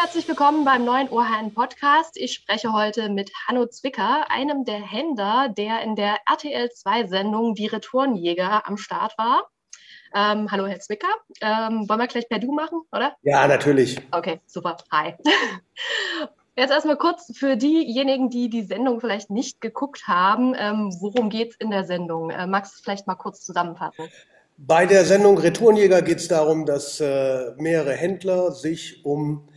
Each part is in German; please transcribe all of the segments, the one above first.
herzlich willkommen beim neuen OHN Podcast. Ich spreche heute mit Hanno Zwicker, einem der Händler, der in der RTL 2 Sendung Die Retourenjäger am Start war. Ähm, hallo, Herr Zwicker. Ähm, wollen wir gleich per Du machen, oder? Ja, natürlich. Okay, super. Hi. Jetzt erstmal kurz für diejenigen, die die Sendung vielleicht nicht geguckt haben. Ähm, worum geht es in der Sendung? Äh, magst du es vielleicht mal kurz zusammenfassen? Bei der Sendung Retourenjäger geht es darum, dass äh, mehrere Händler sich um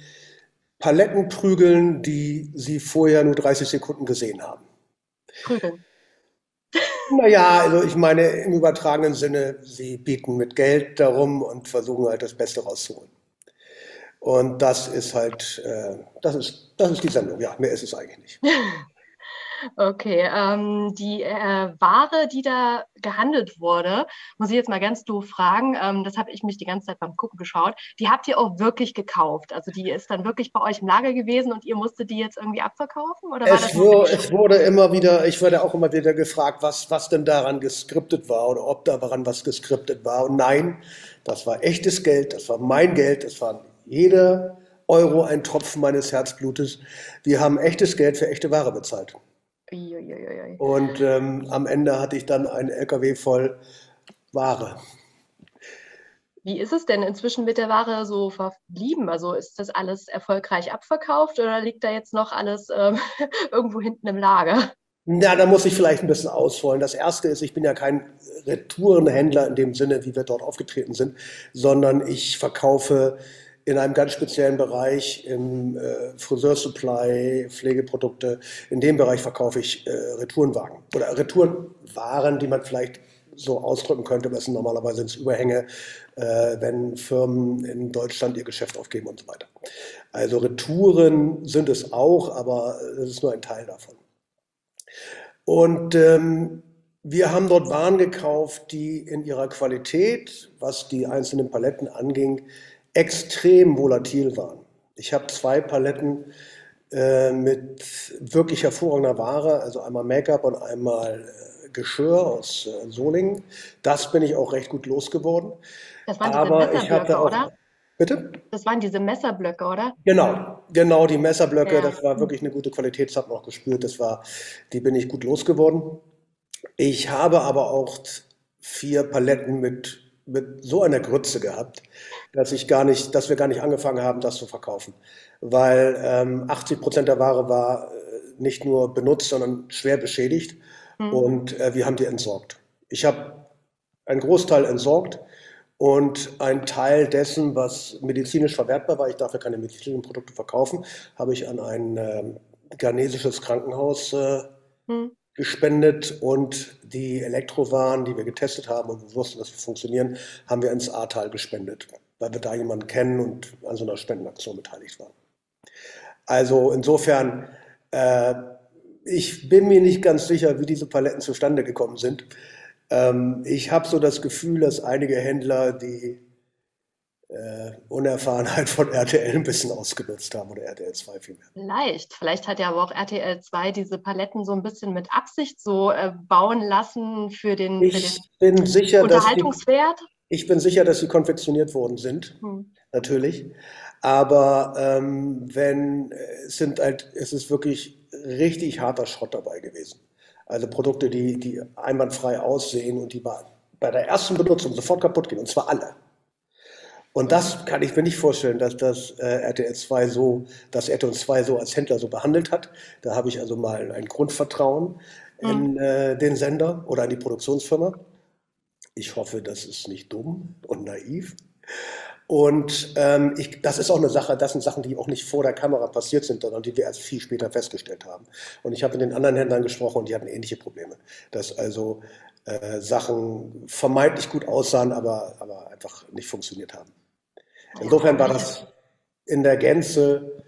Paletten prügeln, die sie vorher nur 30 Sekunden gesehen haben. Prügeln. Naja, also ich meine im übertragenen Sinne, sie bieten mit Geld darum und versuchen halt das Beste rauszuholen. Und das ist halt, äh, das, ist, das ist die Sendung. Ja, mehr ist es eigentlich nicht. Okay, ähm, die äh, Ware, die da gehandelt wurde, muss ich jetzt mal ganz doof fragen, ähm, das habe ich mich die ganze Zeit beim Gucken geschaut, die habt ihr auch wirklich gekauft? Also die ist dann wirklich bei euch im Lager gewesen und ihr musstet die jetzt irgendwie abverkaufen? Oder es, wo, es wurde immer wieder, ich wurde auch immer wieder gefragt, was, was denn daran geskriptet war oder ob daran was geskriptet war. Und nein, das war echtes Geld, das war mein Geld, das war jeder Euro ein Tropfen meines Herzblutes. Wir haben echtes Geld für echte Ware bezahlt. Uiuiui. Und ähm, am Ende hatte ich dann einen LKW voll Ware. Wie ist es denn inzwischen mit der Ware so verblieben? Also ist das alles erfolgreich abverkauft oder liegt da jetzt noch alles ähm, irgendwo hinten im Lager? Ja, da muss ich vielleicht ein bisschen ausholen. Das erste ist, ich bin ja kein Retourenhändler in dem Sinne, wie wir dort aufgetreten sind, sondern ich verkaufe in einem ganz speziellen Bereich im äh, Friseursupply, Pflegeprodukte. In dem Bereich verkaufe ich äh, Retourenwagen oder Retourenwaren, die man vielleicht so ausdrücken könnte. Das sind normalerweise sind es Überhänge, äh, wenn Firmen in Deutschland ihr Geschäft aufgeben und so weiter. Also Retouren sind es auch, aber das ist nur ein Teil davon. Und ähm, wir haben dort Waren gekauft, die in ihrer Qualität, was die einzelnen Paletten anging, extrem volatil waren. Ich habe zwei Paletten äh, mit wirklich hervorragender Ware, also einmal Make-up und einmal äh, Geschirr aus äh, Solingen. Das bin ich auch recht gut losgeworden. Das waren diese Aber ich hatte auch, oder? Bitte? Das waren diese Messerblöcke, oder? Genau, genau, die Messerblöcke, ja. das war wirklich eine gute Qualität, das hat man auch gespürt, das war, die bin ich gut losgeworden. Ich habe aber auch vier Paletten mit mit so einer Grütze gehabt, dass ich gar nicht, dass wir gar nicht angefangen haben, das zu verkaufen. Weil ähm, 80 Prozent der Ware war äh, nicht nur benutzt, sondern schwer beschädigt. Mhm. Und äh, wir haben die entsorgt. Ich habe einen Großteil entsorgt und ein Teil dessen, was medizinisch verwertbar war, ich darf ja keine medizinischen Produkte verkaufen, habe ich an ein äh, ghanesisches Krankenhaus äh, mhm gespendet und die Elektrowaren, die wir getestet haben und wir wussten, dass sie funktionieren, haben wir ins Ahrtal gespendet, weil wir da jemanden kennen und an so einer Spendenaktion beteiligt waren. Also insofern, äh, ich bin mir nicht ganz sicher, wie diese Paletten zustande gekommen sind. Ähm, ich habe so das Gefühl, dass einige Händler die äh, Unerfahrenheit von RTL ein bisschen ausgenutzt haben oder RTL 2 vielmehr. Vielleicht. Vielleicht hat ja aber auch RTL 2 diese Paletten so ein bisschen mit Absicht so äh, bauen lassen für den, ich für den bin sicher, Unterhaltungswert. Dass die, ich bin sicher, dass sie konfektioniert worden sind. Hm. Natürlich. Aber ähm, wenn es sind halt, es ist wirklich richtig harter Schrott dabei gewesen. Also Produkte, die, die einwandfrei aussehen und die bei der ersten Benutzung sofort kaputt gehen. Und zwar alle. Und das kann ich mir nicht vorstellen, dass das äh, RTL 2 so, dass RTL 2 so als Händler so behandelt hat. Da habe ich also mal ein Grundvertrauen in mhm. äh, den Sender oder in die Produktionsfirma. Ich hoffe, das ist nicht dumm und naiv. Und ähm, ich, das ist auch eine Sache, das sind Sachen, die auch nicht vor der Kamera passiert sind, sondern die wir erst viel später festgestellt haben. Und ich habe mit den anderen Händlern gesprochen und die hatten ähnliche Probleme. Dass also äh, Sachen vermeintlich gut aussahen, aber, aber einfach nicht funktioniert haben. Insofern war das in der Gänze,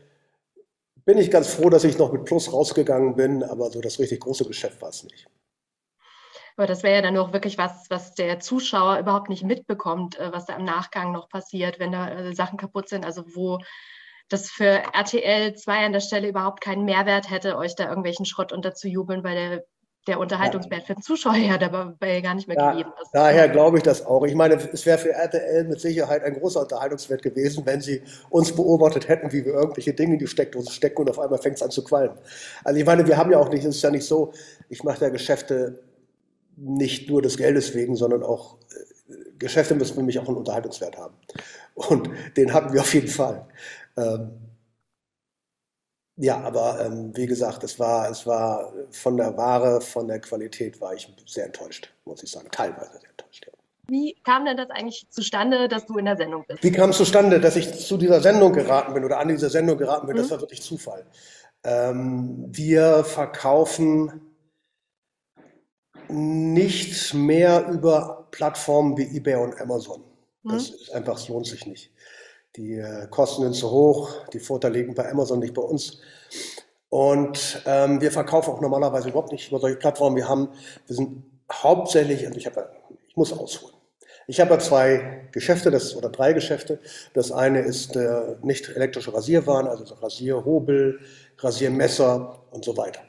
bin ich ganz froh, dass ich noch mit Plus rausgegangen bin, aber so das richtig große Geschäft war es nicht. Aber das wäre ja dann auch wirklich was, was der Zuschauer überhaupt nicht mitbekommt, äh, was da im Nachgang noch passiert, wenn da äh, Sachen kaputt sind. Also wo das für RTL 2 an der Stelle überhaupt keinen Mehrwert hätte, euch da irgendwelchen Schrott unterzujubeln, weil der der Unterhaltungswert ja. für den Zuschauer ja dabei gar nicht mehr ja, gegeben ist. Daher glaube ich das auch. Ich meine, es wäre für RTL mit Sicherheit ein großer Unterhaltungswert gewesen, wenn sie uns beobachtet hätten, wie wir irgendwelche Dinge in die Steckdose stecken und auf einmal fängt es an zu qualmen. Also ich meine, wir haben ja auch nicht, es ist ja nicht so, ich mache da Geschäfte nicht nur des Geldes wegen, sondern auch äh, Geschäfte müssen für mich auch einen Unterhaltungswert haben. Und den hatten wir auf jeden Fall. Ähm, ja, aber ähm, wie gesagt, es war, es war von der Ware, von der Qualität war ich sehr enttäuscht, muss ich sagen. Teilweise sehr enttäuscht. Ja. Wie kam denn das eigentlich zustande, dass du in der Sendung bist? Wie kam es zustande, dass ich zu dieser Sendung geraten bin oder an dieser Sendung geraten bin? Mhm. Das war wirklich Zufall. Ähm, wir verkaufen nicht mehr über Plattformen wie eBay und Amazon. Das mhm. ist einfach, es lohnt sich nicht. Die äh, Kosten sind zu hoch, die Vorteile liegen bei Amazon, nicht bei uns. Und ähm, wir verkaufen auch normalerweise überhaupt nicht über solche Plattformen. Wir haben, wir sind hauptsächlich, also ich, habe, ich muss ausholen. Ich habe zwei Geschäfte, das, oder drei Geschäfte. Das eine ist äh, nicht elektrische Rasierwaren, also so Rasierhobel, Rasiermesser und so weiter.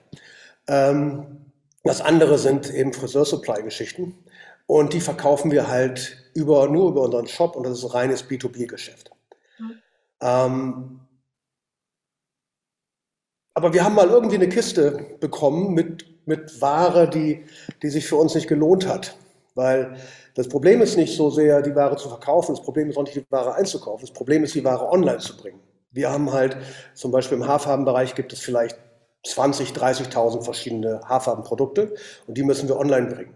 Ähm, das andere sind eben Friseur-Supply-Geschichten. Und die verkaufen wir halt über, nur über unseren Shop und das ist ein reines B2B-Geschäft. Ähm, aber wir haben mal irgendwie eine Kiste bekommen mit, mit Ware, die, die sich für uns nicht gelohnt hat. Weil das Problem ist nicht so sehr, die Ware zu verkaufen, das Problem ist auch nicht, die Ware einzukaufen. Das Problem ist, die Ware online zu bringen. Wir haben halt, zum Beispiel im Haarfarbenbereich gibt es vielleicht 20, 30.000 verschiedene Haarfarbenprodukte und die müssen wir online bringen.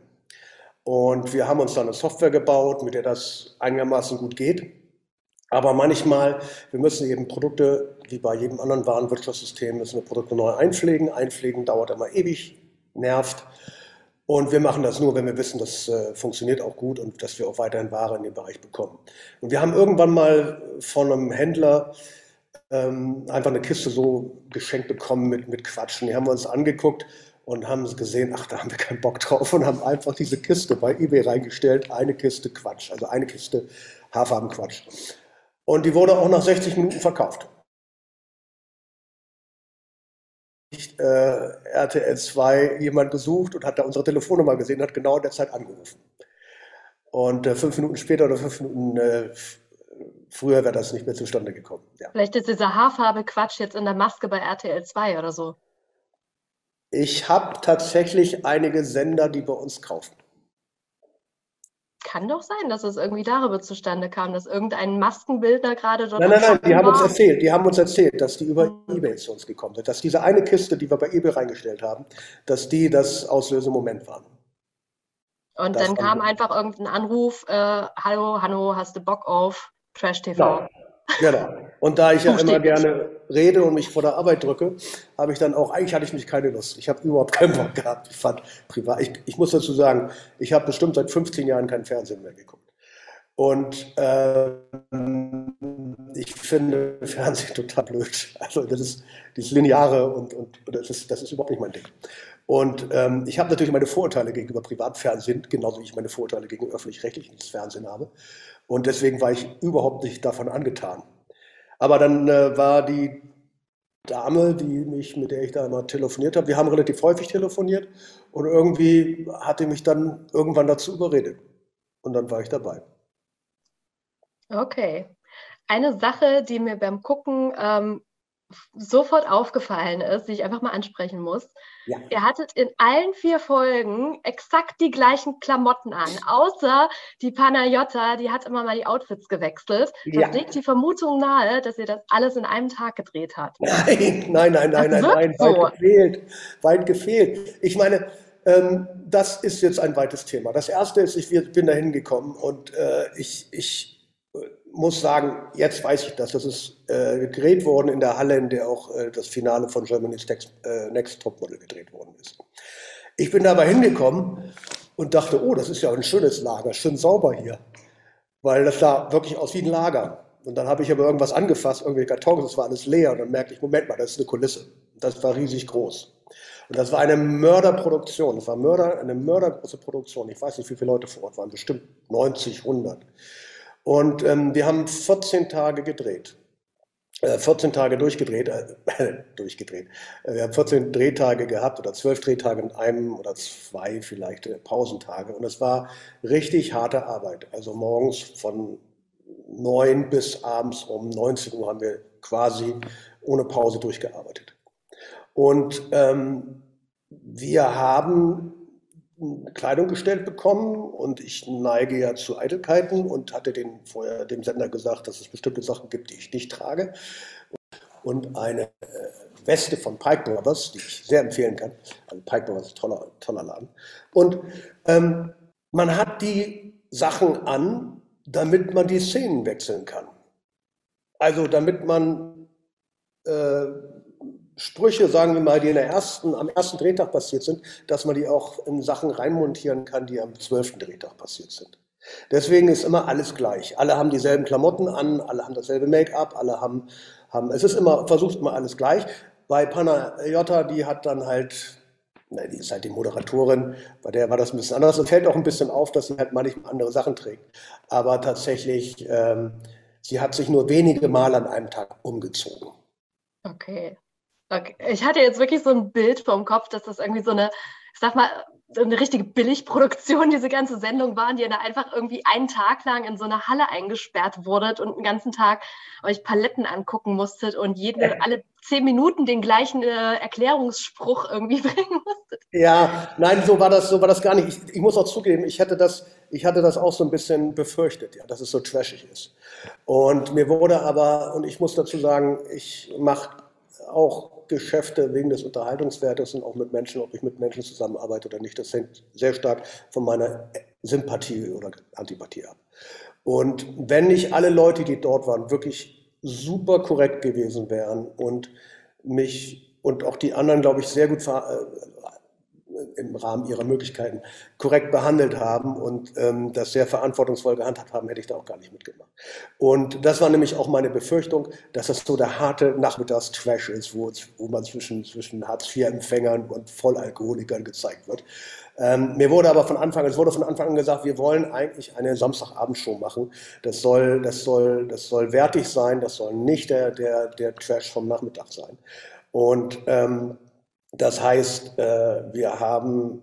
Und wir haben uns dann eine Software gebaut, mit der das einigermaßen gut geht. Aber manchmal, wir müssen eben Produkte, wie bei jedem anderen Warenwirtschaftssystem, müssen wir Produkte neu einpflegen. Einpflegen dauert immer ewig, nervt. Und wir machen das nur, wenn wir wissen, das äh, funktioniert auch gut und dass wir auch weiterhin Ware in dem Bereich bekommen. Und wir haben irgendwann mal von einem Händler ähm, einfach eine Kiste so geschenkt bekommen mit, mit Quatschen. Die haben wir uns angeguckt und haben gesehen, ach, da haben wir keinen Bock drauf und haben einfach diese Kiste bei eBay reingestellt. Eine Kiste Quatsch, also eine Kiste Haarfarbenquatsch. Und die wurde auch nach 60 Minuten verkauft. Äh, RTL 2 jemand gesucht und hat da unsere Telefonnummer gesehen und hat genau in der Zeit angerufen. Und äh, fünf Minuten später oder fünf Minuten äh, früher wäre das nicht mehr zustande gekommen. Ja. Vielleicht ist dieser Haarfarbe Quatsch jetzt in der Maske bei RTL 2 oder so. Ich habe tatsächlich einige Sender, die bei uns kaufen kann doch sein, dass es irgendwie darüber zustande kam, dass irgendein Maskenbildner gerade dort. Nein, nein, nein, die haben uns erzählt, die haben uns erzählt, dass die über eBay zu uns gekommen sind, dass diese eine Kiste, die wir bei eBay reingestellt haben, dass die das Auslösemoment waren. Und das dann kam einfach irgendein Anruf, äh, hallo, Hanno, hast du Bock auf Trash TV? Ja. Genau. Und da ich ja immer gerne rede und mich vor der Arbeit drücke, habe ich dann auch, eigentlich hatte ich mich keine Lust. Ich habe überhaupt keinen Bock gehabt. Ich fand privat, ich, ich muss dazu sagen, ich habe bestimmt seit 15 Jahren kein Fernsehen mehr geguckt. Und äh, ich finde Fernsehen total blöd. Also das ist dieses Lineare und, und das, ist, das ist überhaupt nicht mein Ding. Und ähm, ich habe natürlich meine Vorurteile gegenüber Privatfernsehen, genauso wie ich meine Vorurteile gegen öffentlich-rechtliches Fernsehen habe. Und deswegen war ich überhaupt nicht davon angetan. Aber dann äh, war die Dame, die mich, mit der ich da immer telefoniert habe, wir haben relativ häufig telefoniert und irgendwie hatte mich dann irgendwann dazu überredet. Und dann war ich dabei. Okay. Eine Sache, die mir beim Gucken ähm, sofort aufgefallen ist, die ich einfach mal ansprechen muss. Ja. Ihr hattet in allen vier Folgen exakt die gleichen Klamotten an, außer die Panayotta, die hat immer mal die Outfits gewechselt. Ja. Das legt die Vermutung nahe, dass ihr das alles in einem Tag gedreht habt. Nein, nein, nein, nein, nein, nein, so. weit gefehlt. Weit gefehlt. Ich meine, ähm, das ist jetzt ein weites Thema. Das erste ist, ich bin da hingekommen und äh, ich, ich muss sagen, jetzt weiß ich das. Das ist äh, gedreht worden in der Halle, in der auch äh, das Finale von Germany's Next, äh, Next Topmodel gedreht worden ist. Ich bin dabei hingekommen und dachte, oh, das ist ja ein schönes Lager, schön sauber hier. Weil das sah wirklich aus wie ein Lager. Und dann habe ich aber irgendwas angefasst, irgendwelche Kartons, das war alles leer. Und dann merkte ich, Moment mal, das ist eine Kulisse. Das war riesig groß. Und das war eine Mörderproduktion. Das war Mörder, eine mördergroße Produktion. Ich weiß nicht, wie viele Leute vor Ort waren, bestimmt 90, 100. Und ähm, wir haben 14 Tage gedreht. 14 Tage durchgedreht, äh, durchgedreht. Wir haben 14 Drehtage gehabt oder 12 Drehtage mit einem oder zwei vielleicht äh, Pausentage. Und es war richtig harte Arbeit. Also morgens von 9 bis abends um 19 Uhr haben wir quasi ohne Pause durchgearbeitet. Und ähm, wir haben Kleidung gestellt bekommen und ich neige ja zu Eitelkeiten und hatte den vorher dem Sender gesagt, dass es bestimmte Sachen gibt, die ich nicht trage. Und eine äh, Weste von Pike Brothers, die ich sehr empfehlen kann. Also Pike Brothers ist toller, toller Laden. Und ähm, man hat die Sachen an, damit man die Szenen wechseln kann. Also damit man äh, Sprüche, sagen wir mal, die in der ersten, am ersten Drehtag passiert sind, dass man die auch in Sachen reinmontieren kann, die am zwölften Drehtag passiert sind. Deswegen ist immer alles gleich. Alle haben dieselben Klamotten an, alle haben dasselbe Make-up, alle haben, haben, es ist immer, versucht immer alles gleich. Bei Panayota, die hat dann halt, na, die ist halt die Moderatorin, bei der war das ein bisschen anders und fällt auch ein bisschen auf, dass sie halt manchmal andere Sachen trägt. Aber tatsächlich, ähm, sie hat sich nur wenige Mal an einem Tag umgezogen. Okay. Okay. Ich hatte jetzt wirklich so ein Bild vom Kopf, dass das irgendwie so eine, ich sag mal, so eine richtige Billigproduktion, diese ganze Sendung war, die ihr da einfach irgendwie einen Tag lang in so eine Halle eingesperrt wurdet und einen ganzen Tag euch Paletten angucken musstet und jede, alle zehn Minuten den gleichen äh, Erklärungsspruch irgendwie bringen musstet. Ja, nein, so war das, so war das gar nicht. Ich, ich muss auch zugeben, ich hatte das, ich hatte das auch so ein bisschen befürchtet, ja, dass es so trashig ist. Und mir wurde aber, und ich muss dazu sagen, ich mache auch Geschäfte wegen des Unterhaltungswertes und auch mit Menschen, ob ich mit Menschen zusammenarbeite oder nicht. Das hängt sehr stark von meiner Sympathie oder Antipathie ab. Und wenn nicht alle Leute, die dort waren, wirklich super korrekt gewesen wären und mich und auch die anderen, glaube ich, sehr gut im Rahmen ihrer Möglichkeiten korrekt behandelt haben und ähm, das sehr verantwortungsvoll gehandhabt haben, hätte ich da auch gar nicht mitgemacht. Und das war nämlich auch meine Befürchtung, dass das so der harte Nachmittagstrash ist, wo, wo man zwischen, zwischen Hartz-IV-Empfängern und Vollalkoholikern gezeigt wird. Ähm, mir wurde aber von Anfang, es wurde von Anfang an gesagt, wir wollen eigentlich eine Samstagabendshow machen. Das soll, das soll, das soll wertig sein, das soll nicht der, der, der Trash vom Nachmittag sein. Und ähm, das heißt, äh, wir haben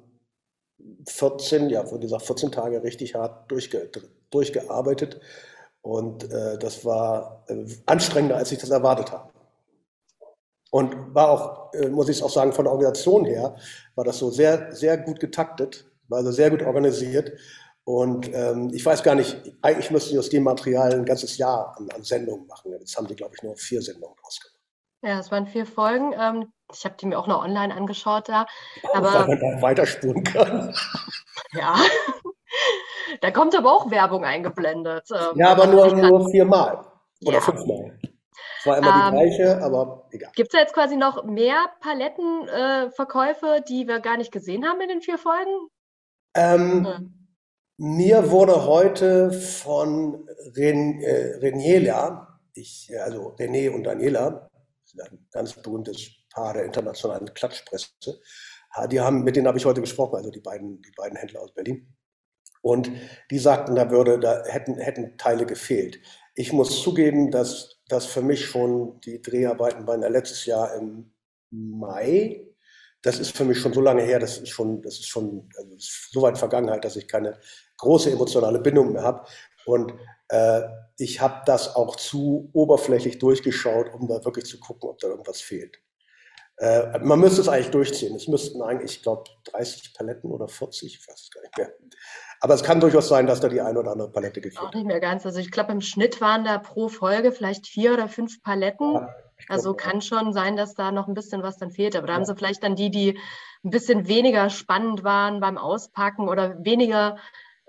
14, ja, wie gesagt, 14 Tage richtig hart durchge durchgearbeitet. Und äh, das war äh, anstrengender, als ich das erwartet habe. Und war auch, äh, muss ich auch sagen, von der Organisation her, war das so sehr, sehr gut getaktet, war also sehr gut organisiert. Und ähm, ich weiß gar nicht, eigentlich müssten die aus dem Material ein ganzes Jahr an, an Sendungen machen. Jetzt haben die, glaube ich, nur vier Sendungen rausgemacht. Ja, es waren vier Folgen. Ähm, ich habe die mir auch noch online angeschaut da. Aber Weil man da weiterspulen kann. Ja. da kommt aber auch Werbung eingeblendet. Ähm, ja, aber nur, nur viermal oder ja. fünfmal. Es war immer ähm, die gleiche, aber egal. Gibt es da jetzt quasi noch mehr Palettenverkäufe, äh, die wir gar nicht gesehen haben in den vier Folgen? Ähm, hm. Mir wurde heute von Ren, äh, Reniela, ich, also René und Daniela, ein ganz berühmtes Paar der internationalen Klatschpresse. Die haben, mit denen habe ich heute gesprochen, also die beiden, die beiden Händler aus Berlin. Und die sagten, da würde, da hätten, hätten Teile gefehlt. Ich muss zugeben, dass das für mich schon die Dreharbeiten waren ja letztes Jahr im Mai. Das ist für mich schon so lange her, das ist schon, das ist schon also so weit Vergangenheit, dass ich keine große emotionale Bindung mehr habe. Und äh, ich habe das auch zu oberflächlich durchgeschaut, um da wirklich zu gucken, ob da irgendwas fehlt. Äh, man müsste es eigentlich durchziehen. Es müssten eigentlich, ich glaube, 30 Paletten oder 40, ich weiß es gar nicht mehr. Aber es kann durchaus sein, dass da die eine oder andere Palette gefehlt hat. Auch nicht mehr ganz. Also ich glaube, im Schnitt waren da pro Folge vielleicht vier oder fünf Paletten. Ja, also kann schon sein, dass da noch ein bisschen was dann fehlt. Aber da ja. haben sie vielleicht dann die, die ein bisschen weniger spannend waren beim Auspacken oder weniger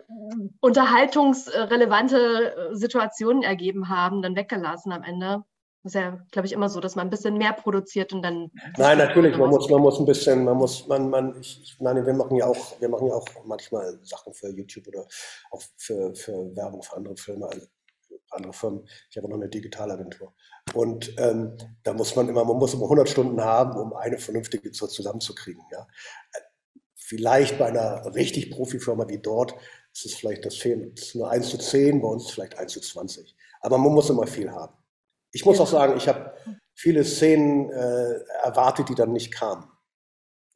unterhaltungsrelevante äh, Situationen ergeben haben, dann weggelassen am Ende. Das ist ja, glaube ich, immer so, dass man ein bisschen mehr produziert und dann. Nein, natürlich, man muss, man muss ein bisschen, man muss, man, man, ich, ich meine, wir machen ja auch, wir machen ja auch manchmal Sachen für YouTube oder auch für, für Werbung für andere Filme, also andere Firmen. Ich habe noch eine Digitalagentur. Und ähm, da muss man immer, man muss immer 100 Stunden haben, um eine vernünftige zusammenzukriegen. Ja. Vielleicht bei einer richtig Profifirma wie dort ist es vielleicht das Fehlen, ist nur 1 zu 10, bei uns vielleicht 1 zu 20. Aber man muss immer viel haben. Ich muss auch sagen, ich habe viele Szenen äh, erwartet, die dann nicht kamen.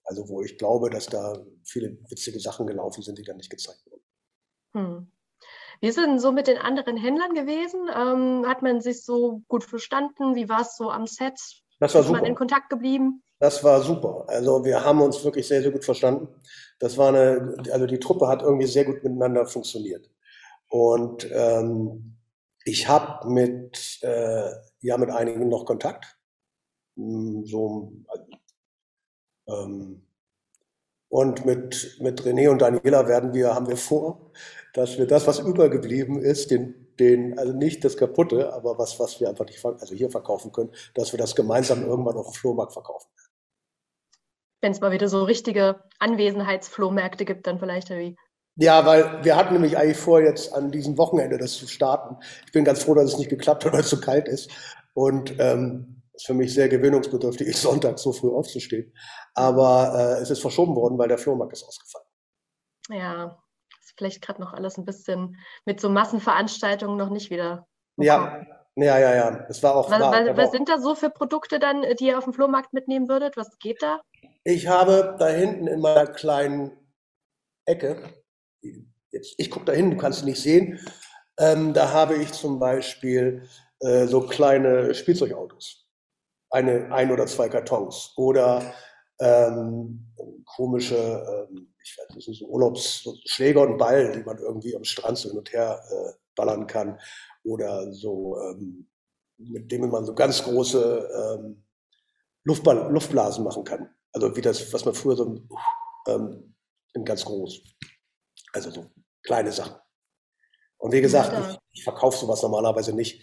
Also wo ich glaube, dass da viele witzige Sachen gelaufen sind, die dann nicht gezeigt wurden. Hm. Wie ist denn so mit den anderen Händlern gewesen? Ähm, hat man sich so gut verstanden? Wie war es so am Set? Das war ist super. man in Kontakt geblieben? Das war super. Also wir haben uns wirklich sehr, sehr gut verstanden. Das war eine, also die Truppe hat irgendwie sehr gut miteinander funktioniert. Und ähm, ich habe mit, äh, ja, mit einigen noch Kontakt. Hm, so, ähm, und mit, mit René und Daniela werden wir, haben wir vor, dass wir das, was übergeblieben ist, den, den, also nicht das Kaputte, aber was, was wir einfach nicht, also hier verkaufen können, dass wir das gemeinsam irgendwann auf dem Flohmarkt verkaufen. Wenn es mal wieder so richtige Anwesenheitsflohmärkte gibt, dann vielleicht wie. Ja, weil wir hatten nämlich eigentlich vor, jetzt an diesem Wochenende das zu starten. Ich bin ganz froh, dass es nicht geklappt hat, weil es zu kalt ist. Und ähm, ist für mich sehr gewöhnungsbedürftig, Sonntag so früh aufzustehen. Aber äh, es ist verschoben worden, weil der Flohmarkt ist ausgefallen. Ja, vielleicht gerade noch alles ein bisschen mit so Massenveranstaltungen noch nicht wieder. Ja, ja, ja, ja. Es war auch. Was, war, was, was sind da so für Produkte dann, die ihr auf dem Flohmarkt mitnehmen würdet? Was geht da? Ich habe da hinten in meiner kleinen Ecke, jetzt, ich gucke da hin, du kannst sie nicht sehen, ähm, da habe ich zum Beispiel äh, so kleine Spielzeugautos. Eine, ein oder zwei Kartons. Oder ähm, komische, ähm, ich weiß nicht, so Urlaubsschläger und Ball, die man irgendwie am Strand so hin und her äh, ballern kann. Oder so, ähm, mit denen man so ganz große ähm, Luftball Luftblasen machen kann. Also wie das, was man früher so ähm, in ganz groß. Also so kleine Sachen. Und wie gesagt, ich, ich verkaufe sowas normalerweise nicht.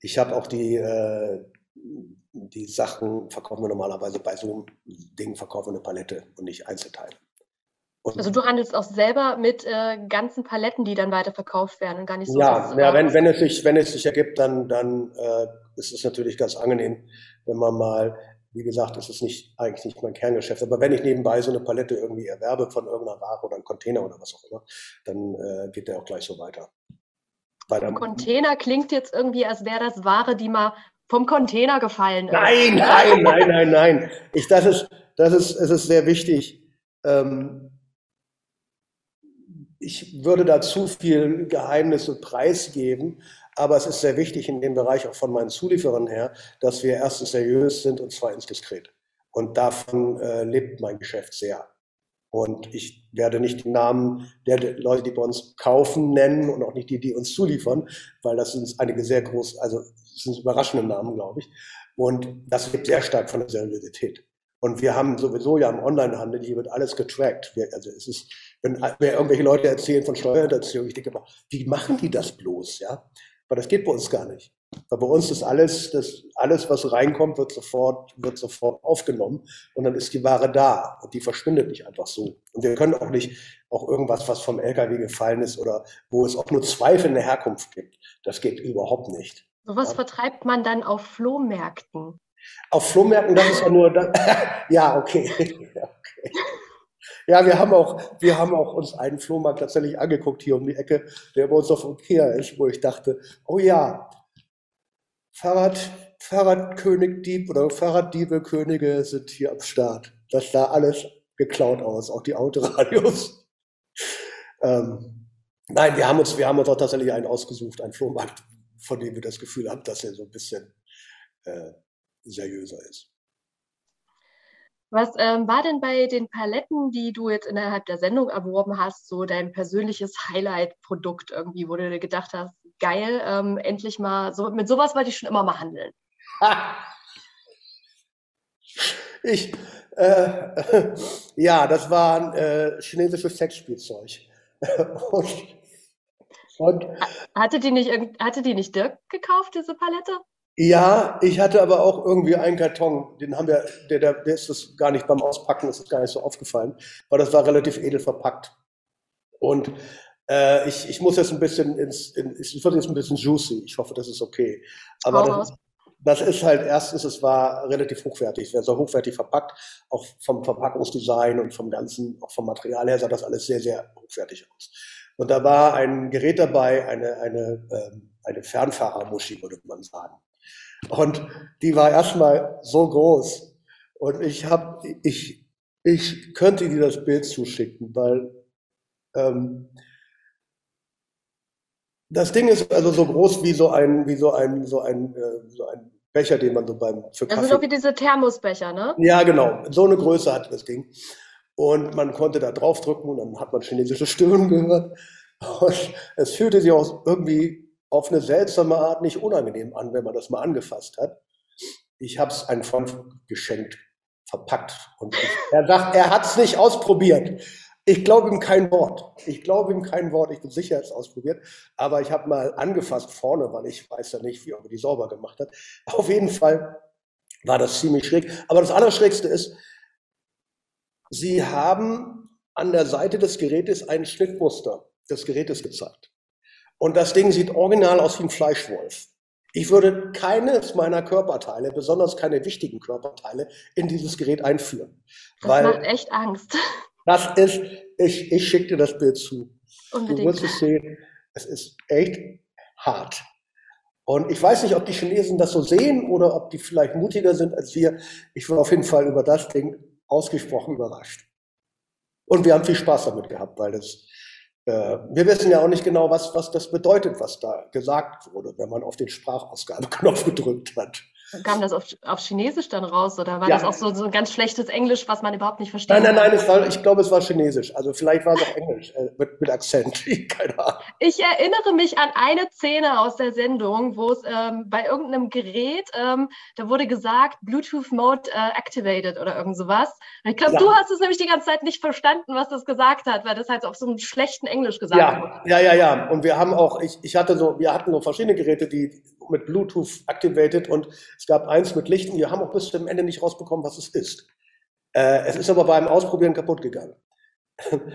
Ich habe auch die, äh, die Sachen verkaufen wir normalerweise bei so einem Ding verkaufen wir eine Palette und nicht Einzelteile. Und also du handelst auch selber mit äh, ganzen Paletten, die dann weiterverkauft werden und gar nicht so. Ja, ja wenn, wenn, es sich, wenn es sich ergibt, dann, dann äh, ist es natürlich ganz angenehm, wenn man mal, wie gesagt, das ist nicht eigentlich nicht mein Kerngeschäft, aber wenn ich nebenbei so eine Palette irgendwie erwerbe von irgendeiner Ware oder einem Container oder was auch immer, dann äh, geht der auch gleich so weiter. Ein Container klingt jetzt irgendwie, als wäre das Ware, die mal vom Container gefallen ist. Nein, nein, nein, nein, nein. Ich, das ist, das ist, es ist sehr wichtig. Ähm, ich würde da zu viel Geheimnisse preisgeben, aber es ist sehr wichtig in dem Bereich auch von meinen Zulieferern her, dass wir erstens seriös sind und zweitens diskret. Und davon äh, lebt mein Geschäft sehr. Und ich werde nicht die Namen der Leute, die bei uns kaufen, nennen und auch nicht die, die uns zuliefern, weil das sind einige sehr groß, also sind überraschende Namen, glaube ich. Und das lebt sehr stark von der Seriosität. Und wir haben sowieso ja im Onlinehandel, hier wird alles getrackt. Wir, also es ist, wenn mir irgendwelche Leute erzählen von Steuerhinterziehung, ich denke immer, wie machen die das bloß, ja? Aber das geht bei uns gar nicht. Weil bei uns ist alles, das, alles, was reinkommt, wird sofort, wird sofort aufgenommen und dann ist die Ware da und die verschwindet nicht einfach so. Und wir können auch nicht auch irgendwas, was vom LKW gefallen ist oder wo es auch nur Zweifel in der Herkunft gibt. Das geht überhaupt nicht. Sowas ja. vertreibt man dann auf Flohmärkten. Auf Flohmärkten, das ist ja nur, ja, okay. okay. Ja, wir haben auch, wir haben auch uns einen Flohmarkt tatsächlich angeguckt hier um die Ecke, der bei uns auf Ikea ist, wo ich dachte, oh ja, Fahrrad, Fahrradkönig Dieb oder Fahrraddiebe Könige sind hier am Start. Das sah alles geklaut aus, auch die Autoradios. ähm, nein, wir haben uns, wir haben uns auch tatsächlich einen ausgesucht, einen Flohmarkt, von dem wir das Gefühl haben, dass er so ein bisschen äh, seriöser ist. Was ähm, war denn bei den Paletten, die du jetzt innerhalb der Sendung erworben hast, so dein persönliches Highlight-Produkt irgendwie, wo du dir gedacht hast, geil, ähm, endlich mal, so, mit sowas wollte ich schon immer mal handeln? Ich, äh, ja, das war ein äh, chinesisches Sexspielzeug. und, und, hatte, die nicht, hatte die nicht Dirk gekauft, diese Palette? Ja, ich hatte aber auch irgendwie einen Karton, den haben wir, der, der, der ist das gar nicht beim Auspacken, ist das gar nicht so aufgefallen, weil das war relativ edel verpackt. Und äh, ich, ich muss jetzt ein bisschen ins, in, ich wird jetzt ein bisschen juicy. Ich hoffe, das ist okay. Aber das, das, ist halt erstens, es war relativ hochwertig, es war so hochwertig verpackt, auch vom Verpackungsdesign und vom ganzen, auch vom Material her sah das alles sehr, sehr hochwertig aus. Und da war ein Gerät dabei, eine, eine, ähm, eine Fernfahrermuschi, würde man sagen. Und die war erstmal so groß. Und ich habe, ich, ich könnte dir das Bild zuschicken, weil ähm, das Ding ist also so groß wie so ein, wie so ein, so ein, äh, so ein Becher, den man so beim für Kaffee. Also so wie diese Thermosbecher, ne? Ja, genau. So eine Größe hatte das Ding. Und man konnte da draufdrücken und dann hat man chinesische Stimmen gehört. Und es fühlte sich auch irgendwie auf eine seltsame Art nicht unangenehm an, wenn man das mal angefasst hat. Ich habe es einem Freund geschenkt, verpackt. Und er sagt, er hat es nicht ausprobiert. Ich glaube ihm kein Wort. Ich glaube ihm kein Wort. Ich bin sicher, er hat es ausprobiert. Aber ich habe mal angefasst vorne, weil ich weiß ja nicht, wie er die sauber gemacht hat. Auf jeden Fall war das ziemlich schräg. Aber das Allerschrägste ist, Sie haben an der Seite des Gerätes ein Schnittmuster des Gerätes gezeigt. Und das Ding sieht original aus wie ein Fleischwolf. Ich würde keines meiner Körperteile, besonders keine wichtigen Körperteile, in dieses Gerät einführen. Das macht echt Angst. Das ist, ich, ich schicke dir das Bild zu. Unbedingt. Du wirst es sehen, es ist echt hart. Und ich weiß nicht, ob die Chinesen das so sehen oder ob die vielleicht mutiger sind als wir. Ich war auf jeden Fall über das Ding ausgesprochen überrascht. Und wir haben viel Spaß damit gehabt, weil das, wir wissen ja auch nicht genau, was, was das bedeutet, was da gesagt wurde, wenn man auf den Sprachausgabeknopf gedrückt hat. Kam das auf, auf Chinesisch dann raus oder war ja. das auch so, so ein ganz schlechtes Englisch, was man überhaupt nicht versteht? Nein, nein, nein, es war, ich glaube, es war Chinesisch. Also vielleicht war es auch Englisch äh, mit, mit Akzent. Keine Ahnung. Ich erinnere mich an eine Szene aus der Sendung, wo es ähm, bei irgendeinem Gerät, ähm, da wurde gesagt, Bluetooth Mode äh, activated oder irgend sowas. ich glaube, ja. du hast es nämlich die ganze Zeit nicht verstanden, was das gesagt hat, weil das halt auf so einem schlechten Englisch gesagt ja. wurde. Ja, ja, ja. Und wir haben auch, ich, ich hatte so, wir hatten so verschiedene Geräte, die mit Bluetooth activated und es gab eins mit Lichten. Wir haben auch bis zum Ende nicht rausbekommen, was es ist. Äh, es ist aber beim Ausprobieren kaputt gegangen.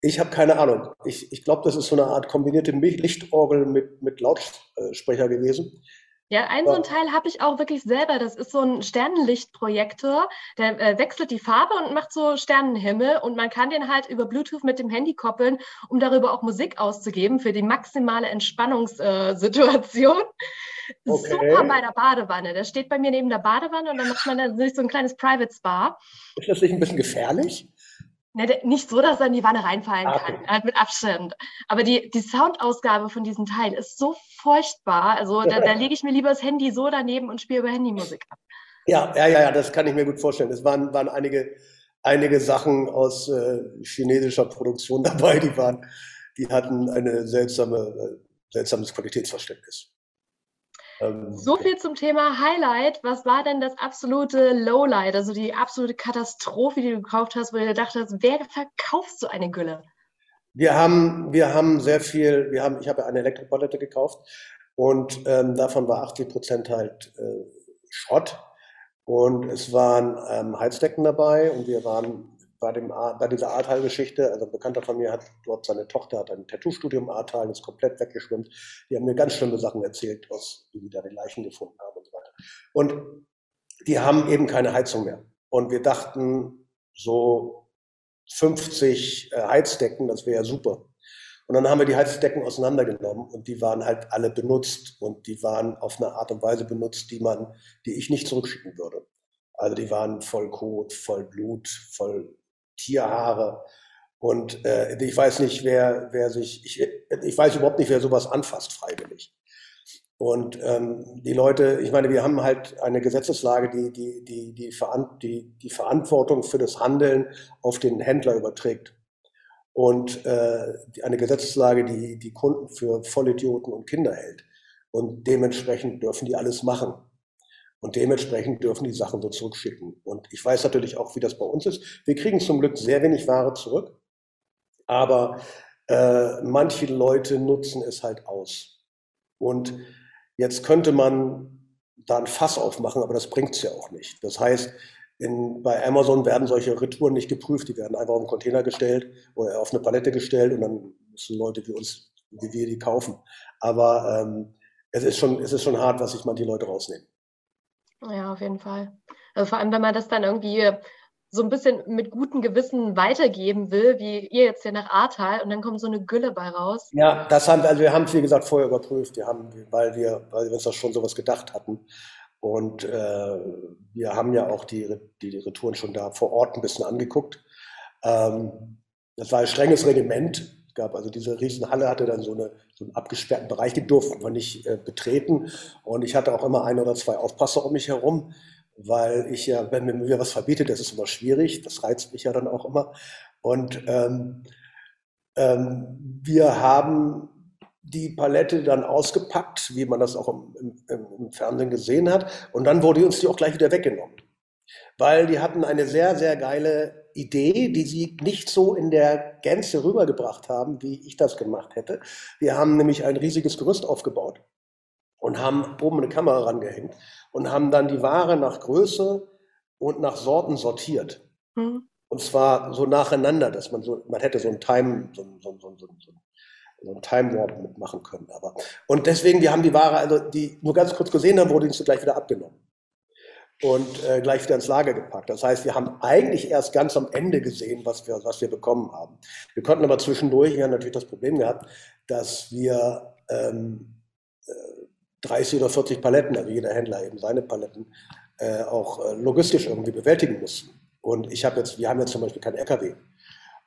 Ich habe keine Ahnung. Ich, ich glaube, das ist so eine Art kombinierte Lichtorgel mit, mit Lautsprecher gewesen. Ja, ein so ein Teil habe ich auch wirklich selber. Das ist so ein Sternenlichtprojektor. Der äh, wechselt die Farbe und macht so Sternenhimmel. Und man kann den halt über Bluetooth mit dem Handy koppeln, um darüber auch Musik auszugeben für die maximale Entspannungssituation. Äh, okay. Super bei der Badewanne. Der steht bei mir neben der Badewanne und dann macht man dann so ein kleines Private Spa. Ist das nicht ein bisschen gefährlich? Ne, nicht so, dass er in die Wanne reinfallen ah, okay. kann, halt mit Abstand. Aber die, die Soundausgabe von diesem Teil ist so furchtbar. Also da, da lege ich mir lieber das Handy so daneben und spiele über Handymusik ab. Ja, ja, ja, das kann ich mir gut vorstellen. Es waren, waren einige, einige Sachen aus äh, chinesischer Produktion dabei, die waren, die hatten eine seltsame, äh, seltsames Qualitätsverständnis. Ähm, so viel zum Thema Highlight. Was war denn das absolute Lowlight, also die absolute Katastrophe, die du gekauft hast, wo du gedacht hast, wer verkauft so eine Gülle? Wir haben, wir haben sehr viel, wir haben, ich habe eine Elektropalette gekauft und ähm, davon war 80 Prozent halt äh, Schrott und es waren ähm, Heizdecken dabei und wir waren bei, dem, bei dieser Ahrtal-Geschichte, also ein Bekannter von mir hat dort seine Tochter, hat ein Tattoo-Studium Ahrtal, ist komplett weggeschwimmt. Die haben mir ganz schlimme Sachen erzählt, aus, wie die da die Leichen gefunden haben und so weiter. Und die haben eben keine Heizung mehr. Und wir dachten, so 50 äh, Heizdecken, das wäre ja super. Und dann haben wir die Heizdecken auseinandergenommen und die waren halt alle benutzt und die waren auf eine Art und Weise benutzt, die man, die ich nicht zurückschicken würde. Also die waren voll Kot, voll Blut, voll Tierhaare. Und äh, ich weiß nicht, wer, wer sich, ich, ich weiß überhaupt nicht, wer sowas anfasst freiwillig. Und ähm, die Leute, ich meine, wir haben halt eine Gesetzeslage, die die, die, die, die, die Verantwortung für das Handeln auf den Händler überträgt. Und äh, eine Gesetzeslage, die die Kunden für Vollidioten und Kinder hält. Und dementsprechend dürfen die alles machen. Und dementsprechend dürfen die Sachen so zurückschicken. Und ich weiß natürlich auch, wie das bei uns ist. Wir kriegen zum Glück sehr wenig Ware zurück, aber äh, manche Leute nutzen es halt aus. Und jetzt könnte man da ein Fass aufmachen, aber das bringt es ja auch nicht. Das heißt, in, bei Amazon werden solche Retouren nicht geprüft, die werden einfach auf einen Container gestellt oder auf eine Palette gestellt und dann müssen Leute wie uns, wie wir die kaufen. Aber ähm, es, ist schon, es ist schon hart, was sich manche Leute rausnehmen. Ja, auf jeden Fall. Also vor allem, wenn man das dann irgendwie so ein bisschen mit gutem Gewissen weitergeben will, wie ihr jetzt hier nach Ahrtal und dann kommt so eine Gülle bei raus. Ja, das haben wir, also wir haben es wie gesagt vorher überprüft, wir haben, weil wir, weil wir uns das schon sowas gedacht hatten. Und äh, wir haben ja auch die, die, die Retouren schon da vor Ort ein bisschen angeguckt. Ähm, das war ein strenges Regiment. Es gab also diese Riesenhalle hatte dann so, eine, so einen abgesperrten Bereich, die durften wir nicht äh, betreten. Und ich hatte auch immer ein oder zwei Aufpasser um mich herum, weil ich ja, wenn mir was verbietet, das ist immer schwierig. Das reizt mich ja dann auch immer. Und ähm, ähm, wir haben die Palette dann ausgepackt, wie man das auch im, im, im, Fernsehen gesehen hat. Und dann wurde uns die auch gleich wieder weggenommen. Weil die hatten eine sehr, sehr geile Idee, die sie nicht so in der Gänze rübergebracht haben, wie ich das gemacht hätte. Wir haben nämlich ein riesiges Gerüst aufgebaut und haben oben eine Kamera rangehängt und haben dann die Ware nach Größe und nach Sorten sortiert. Mhm. Und zwar so nacheinander, dass man so, man hätte so ein Time, so, so, so, so, einen Time Warp mitmachen können. Aber und deswegen, wir haben die Ware, also die nur ganz kurz gesehen haben, wurde uns gleich wieder abgenommen und äh, gleich wieder ins Lager gepackt. Das heißt, wir haben eigentlich erst ganz am Ende gesehen, was wir, was wir bekommen haben. Wir konnten aber zwischendurch, wir haben natürlich das Problem gehabt, dass wir ähm, 30 äh, oder 40 Paletten, also jeder Händler eben seine Paletten, äh, auch äh, logistisch irgendwie bewältigen mussten. Und ich habe jetzt, wir haben jetzt zum Beispiel keinen LKW.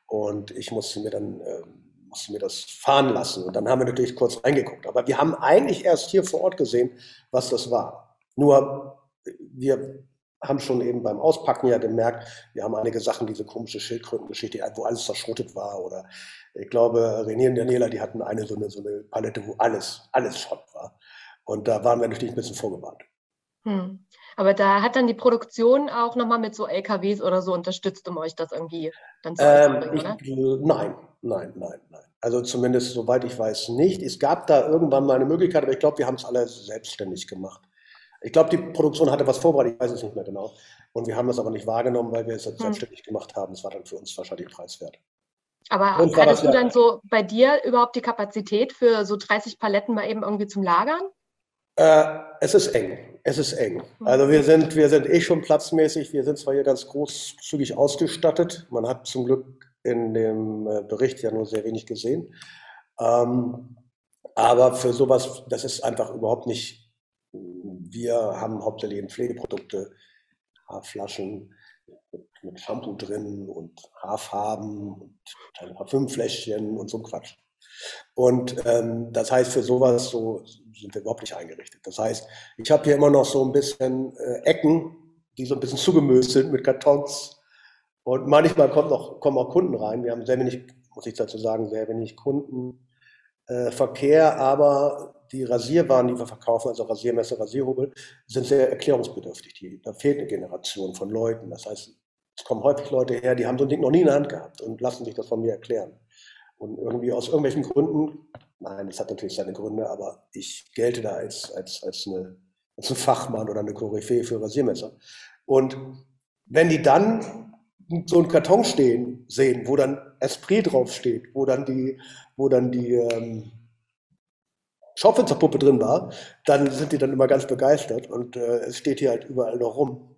Und ich musste mir dann ähm, musste mir das fahren lassen. Und dann haben wir natürlich kurz reingeguckt. Aber wir haben eigentlich erst hier vor Ort gesehen, was das war. Nur wir haben schon eben beim Auspacken ja gemerkt, wir haben einige Sachen, diese komische Schildkrötengeschichte, wo alles verschrotet war. Oder ich glaube, René und Daniela, die hatten eine so eine, so eine Palette, wo alles, alles Schrott war. Und da waren wir natürlich ein bisschen vorgewarnt. Hm. Aber da hat dann die Produktion auch nochmal mit so LKWs oder so unterstützt, um euch das irgendwie dann zu ähm? Ich, nein, nein, nein, nein. Also zumindest soweit ich weiß nicht. Es gab da irgendwann mal eine Möglichkeit, aber ich glaube, wir haben es alle selbstständig gemacht. Ich glaube, die Produktion hatte was vorbereitet, ich weiß es nicht mehr genau. Und wir haben das aber nicht wahrgenommen, weil wir es hm. selbstständig gemacht haben. Es war dann für uns wahrscheinlich preiswert. Aber hattest du dann so bei dir überhaupt die Kapazität für so 30 Paletten mal eben irgendwie zum Lagern? Äh, es ist eng. Es ist eng. Hm. Also wir sind, wir sind eh schon platzmäßig. Wir sind zwar hier ganz großzügig ausgestattet. Man hat zum Glück in dem äh, Bericht ja nur sehr wenig gesehen. Ähm, aber für sowas, das ist einfach überhaupt nicht. Wir haben hauptsächlich Pflegeprodukte, Haarflaschen mit, Shampoo drin und Haarfarben und kleine Parfümfläschchen und so ein Quatsch. Und ähm, das heißt, für sowas so sind wir überhaupt nicht eingerichtet. Das heißt, ich habe hier immer noch so ein bisschen äh, Ecken, die so ein bisschen zugemöst sind mit Kartons. Und manchmal kommt noch, kommen auch Kunden rein. Wir haben sehr wenig, muss ich dazu sagen, sehr wenig Kundenverkehr, äh, aber die Rasierwaren, die wir verkaufen, also Rasiermesser, Rasierhobel, sind sehr erklärungsbedürftig. Die, da fehlt eine Generation von Leuten. Das heißt, es kommen häufig Leute her, die haben so ein Ding noch nie in der Hand gehabt und lassen sich das von mir erklären. Und irgendwie aus irgendwelchen Gründen, nein, das hat natürlich seine Gründe, aber ich gelte da als, als, als, eine, als ein Fachmann oder eine Koryphäe für Rasiermesser. Und wenn die dann so einen Karton stehen sehen, wo dann Esprit draufsteht, wo dann die, wo dann die ähm, Schaufensterpuppe drin war, dann sind die dann immer ganz begeistert und äh, es steht hier halt überall noch rum.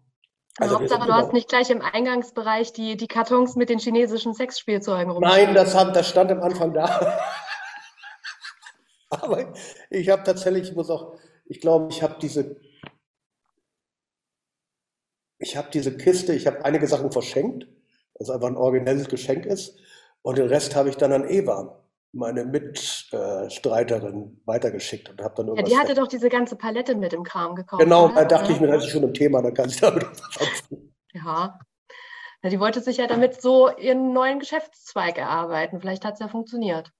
Also Hauptsache, du hast nicht gleich im Eingangsbereich die, die Kartons mit den chinesischen Sexspielzeugen rumstehen. Nein, das, hat, das stand am Anfang da. Aber ich habe tatsächlich, ich muss auch, ich glaube, ich habe diese, ich habe diese Kiste, ich habe einige Sachen verschenkt, was einfach ein originelles Geschenk ist. Und den Rest habe ich dann an Eva meine Mitstreiterin weitergeschickt und habe dann irgendwas. Ja, die hatte doch diese ganze Palette mit im Kram gekauft. Genau, da dachte ich mir, das ist schon ein Thema, dann kann ich damit was Ja. ja. Die wollte sich ja damit so ihren neuen Geschäftszweig erarbeiten. Vielleicht hat es ja funktioniert.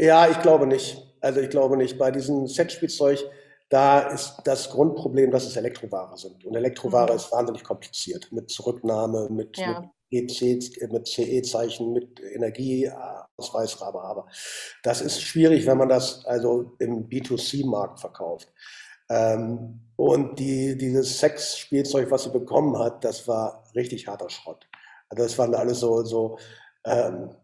Ja, ich glaube nicht. Also ich glaube nicht. Bei diesem Sexspielzeug, da ist das Grundproblem, dass es Elektroware sind. Und Elektroware mhm. ist wahnsinnig kompliziert. Mit Zurücknahme, mit, ja. mit EC, mit CE-Zeichen, mit Energieausweis, aber, aber das ist schwierig, wenn man das also im B2C-Markt verkauft. Ähm, und die, dieses Sexspielzeug, was sie bekommen hat, das war richtig harter Schrott. Also das waren alles so, so ähm,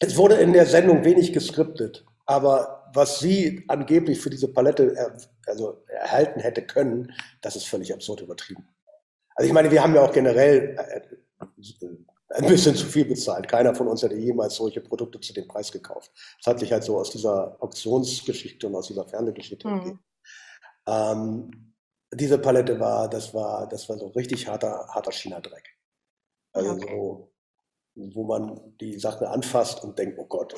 es wurde in der Sendung wenig geskriptet, aber was sie angeblich für diese Palette er, also erhalten hätte können, das ist völlig absurd übertrieben. Also ich meine, wir haben ja auch generell äh, ein bisschen zu viel bezahlt. Keiner von uns hätte jemals solche Produkte zu dem Preis gekauft. Das hat sich halt so aus dieser Auktionsgeschichte und aus dieser Fernsehgeschichte mhm. gegeben. Ähm, diese Palette war, das war, das war so richtig harter, harter China-Dreck. Also okay. so, wo man die Sache anfasst und denkt, oh Gott,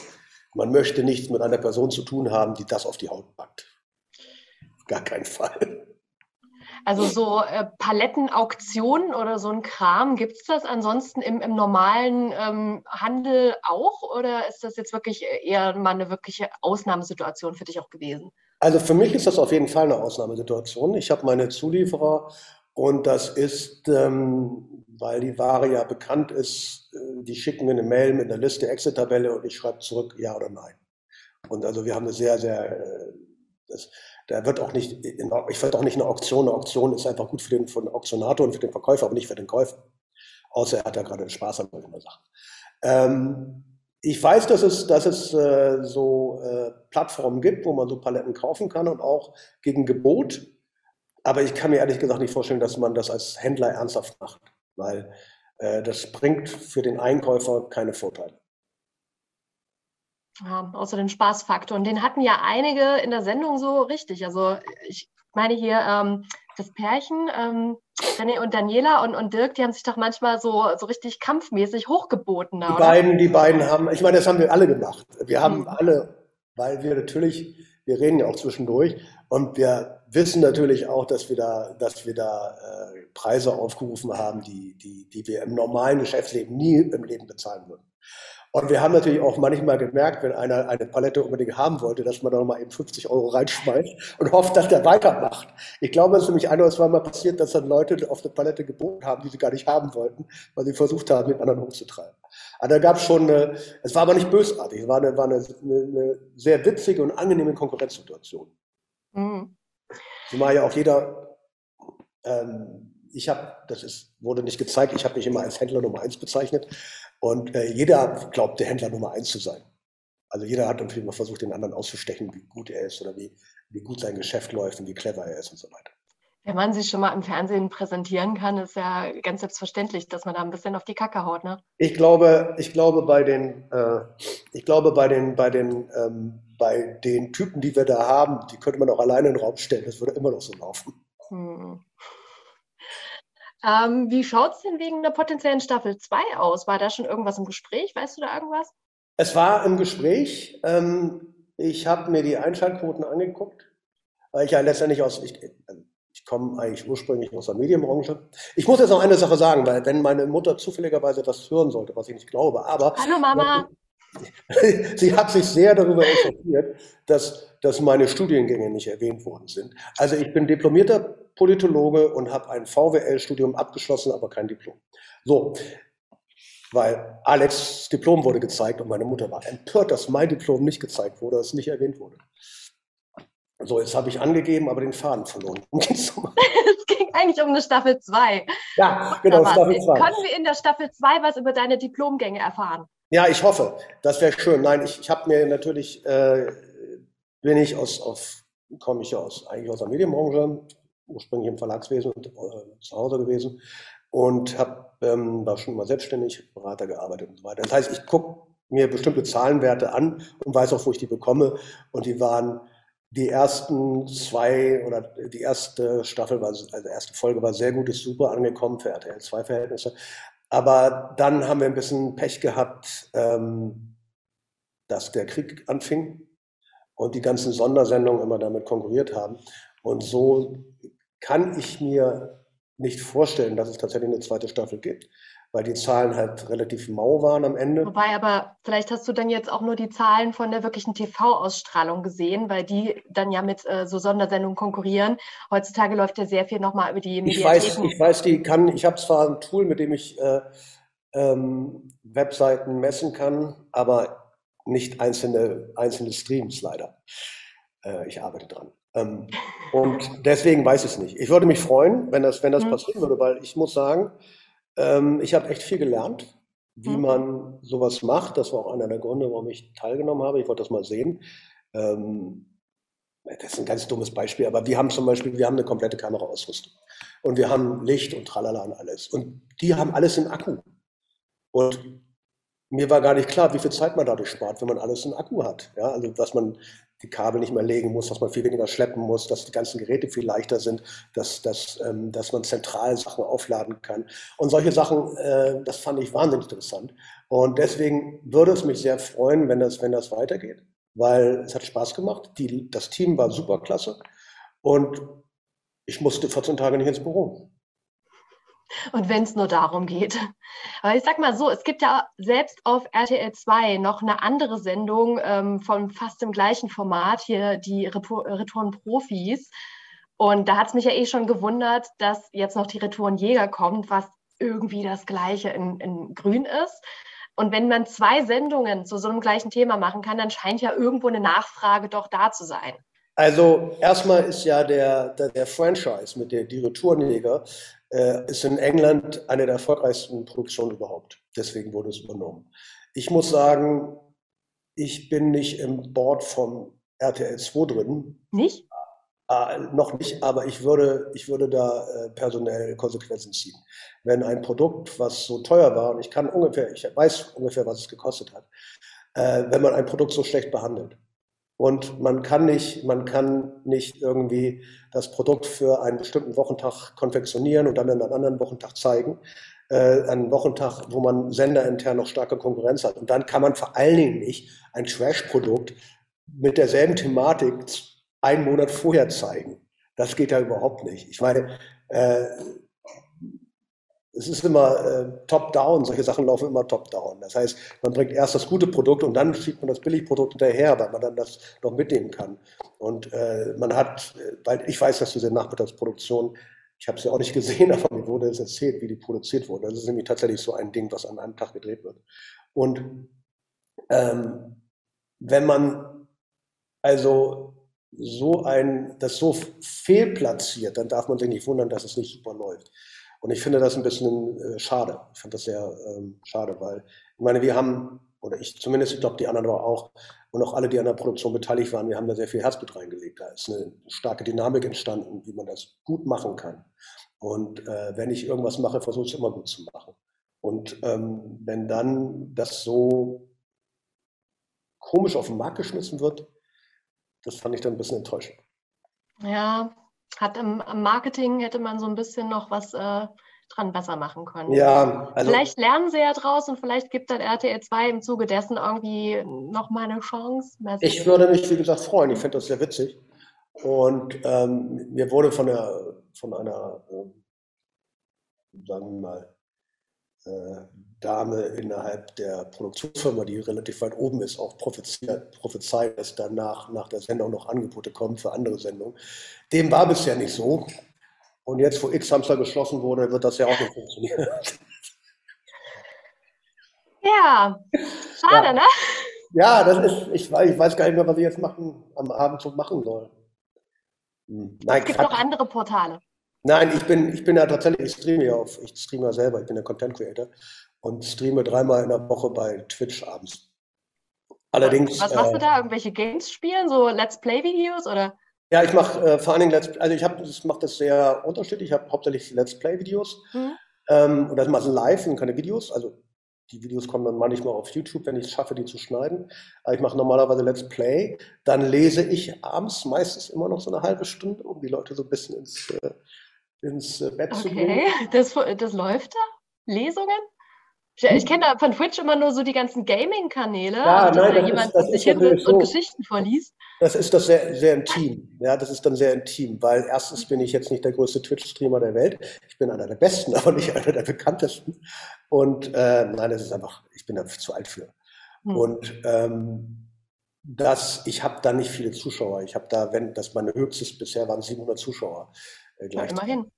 man möchte nichts mit einer Person zu tun haben, die das auf die Haut packt. Gar keinen Fall. Also so äh, Palettenauktionen oder so ein Kram, gibt es das ansonsten im, im normalen ähm, Handel auch oder ist das jetzt wirklich eher mal eine wirkliche Ausnahmesituation für dich auch gewesen? Also für mich ist das auf jeden Fall eine Ausnahmesituation. Ich habe meine Zulieferer und das ist, ähm, weil die Ware ja bekannt ist, äh, die schicken mir eine Mail mit einer Liste, Exit-Tabelle und ich schreibe zurück ja oder nein. Und also wir haben eine sehr, sehr, äh, das, da wird auch nicht, ich werde auch nicht eine Auktion. Eine Auktion ist einfach gut für den, für den Auktionator und für den Verkäufer, aber nicht für den Käufer. Außer er hat ja gerade Spaß an solchen Sachen. Ähm, ich weiß, dass es, dass es äh, so äh, Plattformen gibt, wo man so Paletten kaufen kann und auch gegen Gebot. Aber ich kann mir ehrlich gesagt nicht vorstellen, dass man das als Händler ernsthaft macht, weil äh, das bringt für den Einkäufer keine Vorteile. Ja, außer den Spaßfaktor. Und den hatten ja einige in der Sendung so richtig. Also ich meine hier ähm, das Pärchen, ähm, René und Daniela und, und Dirk, die haben sich doch manchmal so, so richtig kampfmäßig hochgeboten. Die, beiden, die beiden haben, ich meine, das haben wir alle gemacht. Wir haben mhm. alle, weil wir natürlich, wir reden ja auch zwischendurch und wir wissen natürlich auch, dass wir da, dass wir da äh, Preise aufgerufen haben, die, die, die wir im normalen Geschäftsleben nie im Leben bezahlen würden. Und wir haben natürlich auch manchmal gemerkt, wenn einer eine Palette unbedingt haben wollte, dass man da nochmal eben 50 Euro reinschmeißt und hofft, dass der weitermacht. Ich glaube, es ist nämlich ein oder zwei Mal passiert, dass dann Leute auf eine Palette geboten haben, die sie gar nicht haben wollten, weil sie versucht haben, den anderen hochzutreiben. Aber da gab es schon eine, es war aber nicht bösartig, es war eine, war eine, eine sehr witzige und angenehme Konkurrenzsituation. Mhm. Zumal ja auch jeder, ähm, ich habe, das ist, wurde nicht gezeigt, ich habe mich immer als Händler Nummer eins bezeichnet, und äh, jeder glaubt, der Händler Nummer eins zu sein. Also jeder hat natürlich immer versucht, den anderen auszustechen, wie gut er ist oder wie, wie gut sein Geschäft läuft und wie clever er ist und so weiter. Wenn man sich schon mal im Fernsehen präsentieren kann, ist ja ganz selbstverständlich, dass man da ein bisschen auf die Kacke haut, ne? Ich glaube, ich glaube bei den, äh, ich glaube bei den, bei den, ähm, bei den Typen, die wir da haben, die könnte man auch alleine in den Raum stellen. Das würde immer noch so laufen. Hm. Ähm, wie schaut es denn wegen der potenziellen Staffel 2 aus? War da schon irgendwas im Gespräch? Weißt du da irgendwas? Es war im Gespräch. Ähm, ich habe mir die Einschaltquoten angeguckt, weil ich ja letztendlich aus, ich, ich komme eigentlich ursprünglich aus der Medienbranche. Ich muss jetzt noch eine Sache sagen, weil wenn meine Mutter zufälligerweise das hören sollte, was ich nicht glaube, aber. Hallo Mama! Sie hat sich sehr darüber echauffiert, dass, dass meine Studiengänge nicht erwähnt worden sind. Also ich bin diplomierter Politologe und habe ein VWL-Studium abgeschlossen, aber kein Diplom. So, weil Alex Diplom wurde gezeigt und meine Mutter war empört, dass mein Diplom nicht gezeigt wurde, dass es nicht erwähnt wurde. So, jetzt habe ich angegeben, aber den Faden verloren. es ging eigentlich um eine Staffel 2. Ja, genau, Staffel 2. Können wir in der Staffel 2 was über deine Diplomgänge erfahren? Ja, ich hoffe. Das wäre schön. Nein, ich, ich habe mir natürlich, äh, bin ich aus, aus komme ich aus, eigentlich aus der Medienbranche, ursprünglich im Verlagswesen und äh, zu Hause gewesen und hab, ähm, war schon mal selbstständig, Berater gearbeitet und so weiter. Das heißt, ich gucke mir bestimmte Zahlenwerte an und weiß auch, wo ich die bekomme. Und die waren die ersten zwei oder die erste Staffel, war, also erste Folge war sehr gut, ist super angekommen für RTL 2 Verhältnisse. Aber dann haben wir ein bisschen Pech gehabt, ähm, dass der Krieg anfing und die ganzen Sondersendungen immer damit konkurriert haben. Und so kann ich mir nicht vorstellen, dass es tatsächlich eine zweite Staffel gibt, weil die Zahlen halt relativ mau waren am Ende. Wobei aber, vielleicht hast du dann jetzt auch nur die Zahlen von der wirklichen TV-Ausstrahlung gesehen, weil die dann ja mit äh, so Sondersendungen konkurrieren. Heutzutage läuft ja sehr viel nochmal über die Mediatheken. Ich weiß, ich weiß, die kann, ich habe zwar ein Tool, mit dem ich äh, ähm, Webseiten messen kann, aber nicht einzelne, einzelne Streams leider. Äh, ich arbeite dran. Ähm, und deswegen weiß ich es nicht. Ich würde mich freuen, wenn das, wenn das mhm. passieren würde, weil ich muss sagen, ähm, ich habe echt viel gelernt, wie mhm. man sowas macht. Das war auch einer der Gründe, warum ich teilgenommen habe. Ich wollte das mal sehen. Ähm, das ist ein ganz dummes Beispiel, aber wir haben zum Beispiel, wir haben eine komplette Kameraausrüstung und wir haben Licht und Tralala und alles. Und die haben alles im Akku. Und mir war gar nicht klar, wie viel Zeit man dadurch spart, wenn man alles in Akku hat. Ja, also dass man die Kabel nicht mehr legen muss, dass man viel weniger schleppen muss, dass die ganzen Geräte viel leichter sind, dass, dass, ähm, dass man zentral Sachen aufladen kann. Und solche Sachen, äh, das fand ich wahnsinnig interessant. Und deswegen würde es mich sehr freuen, wenn das, wenn das weitergeht, weil es hat Spaß gemacht. Die, das Team war super klasse und ich musste 14 Tage nicht ins Büro. Und wenn es nur darum geht. Aber ich sag mal so, es gibt ja selbst auf RTL 2 noch eine andere Sendung ähm, von fast dem gleichen Format, hier die Retouren-Profis. Und da hat es mich ja eh schon gewundert, dass jetzt noch die Retourenjäger kommt, was irgendwie das gleiche in, in Grün ist. Und wenn man zwei Sendungen zu so einem gleichen Thema machen kann, dann scheint ja irgendwo eine Nachfrage doch da zu sein. Also erstmal ist ja der, der, der Franchise mit der die Retourenjäger äh, ist in England eine der erfolgreichsten Produktionen überhaupt. Deswegen wurde es übernommen. Ich muss sagen, ich bin nicht im Board von RTL 2 drin. Nicht? Äh, noch nicht, aber ich würde, ich würde da äh, personell Konsequenzen ziehen. Wenn ein Produkt, was so teuer war, und ich kann ungefähr, ich weiß ungefähr, was es gekostet hat, äh, wenn man ein Produkt so schlecht behandelt, und man kann nicht, man kann nicht irgendwie das Produkt für einen bestimmten Wochentag konfektionieren und dann an einem anderen Wochentag zeigen. Äh, einen Wochentag, wo man senderintern noch starke Konkurrenz hat. Und dann kann man vor allen Dingen nicht ein Trash-Produkt mit derselben Thematik einen Monat vorher zeigen. Das geht ja überhaupt nicht. Ich meine, äh, es ist immer äh, top-down, solche Sachen laufen immer top-down. Das heißt, man bringt erst das gute Produkt und dann schiebt man das Billigprodukt hinterher, weil man dann das noch mitnehmen kann. Und äh, man hat, äh, weil ich weiß, dass diese Nachmittagsproduktion, ich habe sie ja auch nicht gesehen, aber mir wurde es erzählt, wie die produziert wurde. Das ist nämlich tatsächlich so ein Ding, was an einem Tag gedreht wird. Und ähm, wenn man also so ein, das so fehlplatziert, dann darf man sich nicht wundern, dass es nicht super läuft. Und ich finde das ein bisschen äh, schade. Ich finde das sehr ähm, schade, weil ich meine, wir haben, oder ich zumindest, ich glaube, die anderen aber auch, und auch alle, die an der Produktion beteiligt waren, wir haben da sehr viel Herzblut reingelegt. Da ist eine starke Dynamik entstanden, wie man das gut machen kann. Und äh, wenn ich irgendwas mache, versuche ich es immer gut zu machen. Und ähm, wenn dann das so komisch auf den Markt geschmissen wird, das fand ich dann ein bisschen enttäuschend. Ja, hat im, im, Marketing hätte man so ein bisschen noch was äh, dran besser machen können. Ja, also vielleicht lernen sie ja draus und vielleicht gibt dann RTL 2 im Zuge dessen irgendwie nochmal eine Chance. Ich würde mich, wie gesagt, freuen. Ich finde das sehr witzig. Und ähm, mir wurde von, der, von einer, äh, sagen wir mal, Dame innerhalb der Produktionsfirma, die relativ weit oben ist, auch prophezeit, dass danach nach der Sendung noch Angebote kommen für andere Sendungen. Dem war bisher nicht so. Und jetzt, wo X-Hamster geschlossen wurde, wird das ja auch nicht funktionieren. Ja, schade, ja. ne? Ja, das ist, ich weiß, ich weiß gar nicht mehr, was ich jetzt machen, am Abend so machen soll. Hm. Nein, es gibt Quatsch. noch andere Portale. Nein, ich bin, ich bin ja tatsächlich, ich streame ja auf, ich streame ja selber, ich bin ja Content Creator und streame dreimal in der Woche bei Twitch abends. Allerdings. Was machst äh, du da? Irgendwelche Games spielen? So Let's Play-Videos oder? Ja, ich mache äh, vor allen Dingen Let's also ich habe, ich mache das sehr unterschiedlich. Ich habe hauptsächlich Let's Play-Videos. Mhm. Ähm, und das mache ich live und keine Videos. Also die Videos kommen dann manchmal auf YouTube, wenn ich es schaffe, die zu schneiden. Aber ich mache normalerweise Let's Play. Dann lese ich abends meistens immer noch so eine halbe Stunde, um die Leute so ein bisschen ins äh, ins äh, Bett okay. zu gehen. Okay, das, das läuft da? Lesungen? Ich, ich kenne da von Twitch immer nur so die ganzen Gaming-Kanäle, ja, nein, da jemand das sich hinsetzt so. und Geschichten vorliest. Das ist das sehr, sehr intim. Ja, das ist dann sehr intim, weil erstens bin ich jetzt nicht der größte Twitch-Streamer der Welt. Ich bin einer der besten, aber nicht einer der bekanntesten. Und äh, nein, das ist einfach, ich bin da zu alt für. Hm. Und ähm, das, ich habe da nicht viele Zuschauer. Ich habe da, wenn das meine höchstes bisher waren 700 Zuschauer. Äh, ja, immerhin.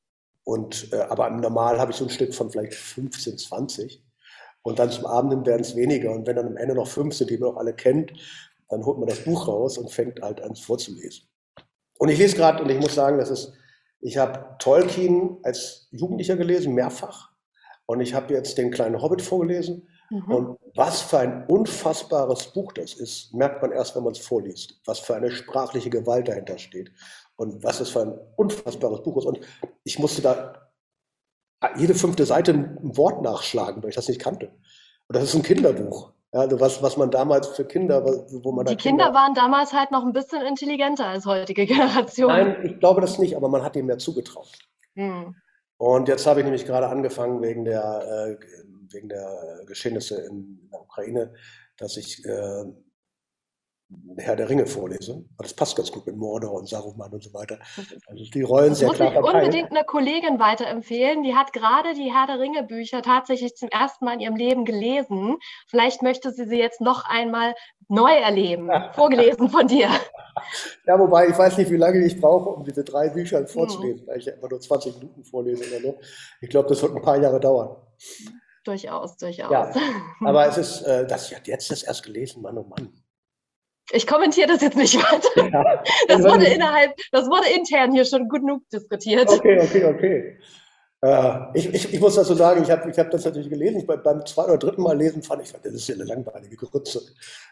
Und, äh, aber Normal habe ich so ein Stück von vielleicht 15, 20. Und dann zum Abend werden es weniger. Und wenn dann am Ende noch fünf sind, die man auch alle kennt, dann holt man das Buch raus und fängt halt an vorzulesen. Und ich lese gerade, und ich muss sagen, das ist, ich habe Tolkien als Jugendlicher gelesen, mehrfach. Und ich habe jetzt den kleinen Hobbit vorgelesen. Mhm. Und was für ein unfassbares Buch das ist, merkt man erst, wenn man es vorliest. Was für eine sprachliche Gewalt dahinter steht. Und was das für ein unfassbares Buch ist. Und ich musste da jede fünfte Seite ein Wort nachschlagen, weil ich das nicht kannte. Und das ist ein Kinderbuch. Ja, also was, was man damals für Kinder, wo man Die Kinder, Kinder, waren damals halt noch ein bisschen intelligenter als heutige Generation. Nein, ich glaube das nicht, aber man hat ihm mehr zugetraut. Hm. Und jetzt habe ich nämlich gerade angefangen wegen der, äh, wegen der Geschehnisse in der Ukraine, dass ich äh, Herr der Ringe vorlese. Das passt ganz gut mit Mordor und Saruman und so weiter. Also die Rollen das sehr muss klar ich verteilt. unbedingt einer Kollegin weiterempfehlen. Die hat gerade die Herr der Ringe Bücher tatsächlich zum ersten Mal in ihrem Leben gelesen. Vielleicht möchte sie sie jetzt noch einmal neu erleben. Vorgelesen von dir. Ja, wobei ich weiß nicht, wie lange ich brauche, um diese drei Bücher hm. vorzulesen, weil ich ja immer nur 20 Minuten vorlese oder so. Ich glaube, das wird ein paar Jahre dauern. Durchaus, durchaus. Ja, aber es ist, äh, das hat jetzt das erst gelesen, Mann, oh Mann. Ich kommentiere das jetzt nicht weiter. Ja. Das wurde innerhalb, das wurde intern hier schon genug diskutiert. Okay, okay, okay. Äh, ich, ich, ich, muss dazu sagen, ich habe ich hab das natürlich gelesen. Ich, beim zweiten oder dritten Mal lesen fand ich, das ist ja eine langweilige Grütze.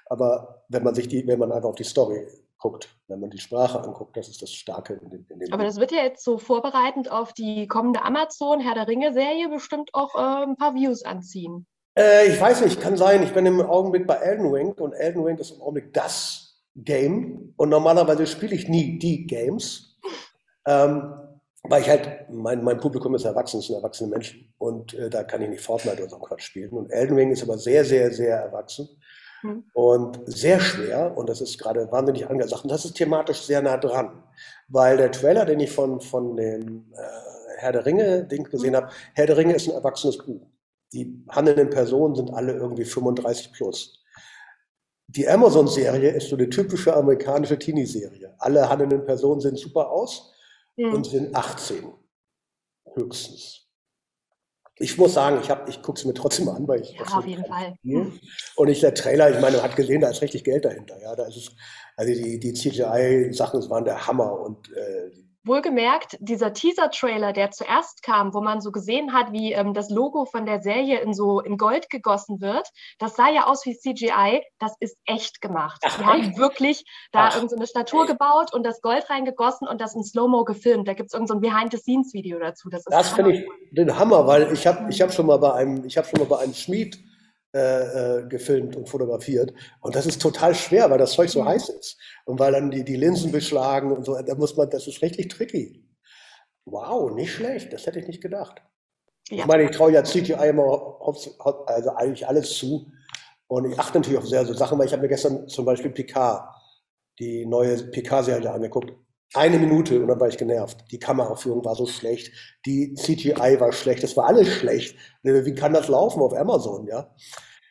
Aber wenn man sich die, wenn man einfach auf die Story guckt, wenn man die Sprache anguckt, das ist das Starke in dem, in dem Aber das wird ja jetzt so vorbereitend auf die kommende Amazon Herr der Ringe Serie bestimmt auch äh, ein paar Views anziehen. Äh, ich weiß nicht, kann sein. Ich bin im Augenblick bei Elden Ring und Elden Ring ist im Augenblick das Game. Und normalerweise spiele ich nie die Games, ähm, weil ich halt, mein, mein Publikum ist erwachsen, sind erwachsene Menschen. Und äh, da kann ich nicht Fortnite oder so Quatsch spielen. Und Elden Ring ist aber sehr, sehr, sehr erwachsen mhm. und sehr schwer. Und das ist gerade wahnsinnig angesagt. Und das ist thematisch sehr nah dran, weil der Trailer, den ich von, von dem äh, Herr der Ringe-Ding gesehen mhm. habe, Herr der Ringe ist ein erwachsenes Buch die handelnden Personen sind alle irgendwie 35 plus. Die Amazon-Serie ist so eine typische amerikanische Teenie-Serie. Alle handelnden Personen sehen super aus mhm. und sind 18 höchstens. Ich muss sagen, ich, ich gucke es mir trotzdem an, weil ich. Ja, auf jeden Fall. Und ich, der Trailer, ich meine, man hat gesehen, da ist richtig Geld dahinter. Ja, da ist es, also die, die CGI-Sachen waren der Hammer und äh, Wohlgemerkt, dieser Teaser-Trailer, der zuerst kam, wo man so gesehen hat, wie ähm, das Logo von der Serie in so in Gold gegossen wird, das sah ja aus wie CGI, das ist echt gemacht. Ach, Die haben wirklich da Ach. irgendeine so Statur gebaut und das Gold reingegossen und das in Slow-Mo gefilmt. Da gibt es irgendein so Behind-the-Scenes-Video dazu. Das, das finde ich den Hammer, weil ich habe ich hab schon mal bei einem, ich habe schon mal bei einem Schmied äh, äh, gefilmt und fotografiert. Und das ist total schwer, weil das Zeug so mhm. heiß ist. Und weil dann die, die Linsen beschlagen und so, da muss man, das ist richtig tricky. Wow, nicht schlecht, das hätte ich nicht gedacht. Ja. Ich meine, ich traue ja CGI immer also eigentlich alles zu. Und ich achte natürlich auf sehr so Sachen, weil ich habe mir gestern zum Beispiel Picard, die neue Picard-Serie angeguckt eine Minute und dann war ich genervt. Die Kameraführung war so schlecht, die CGI war schlecht, das war alles schlecht. Wie kann das laufen auf Amazon, ja?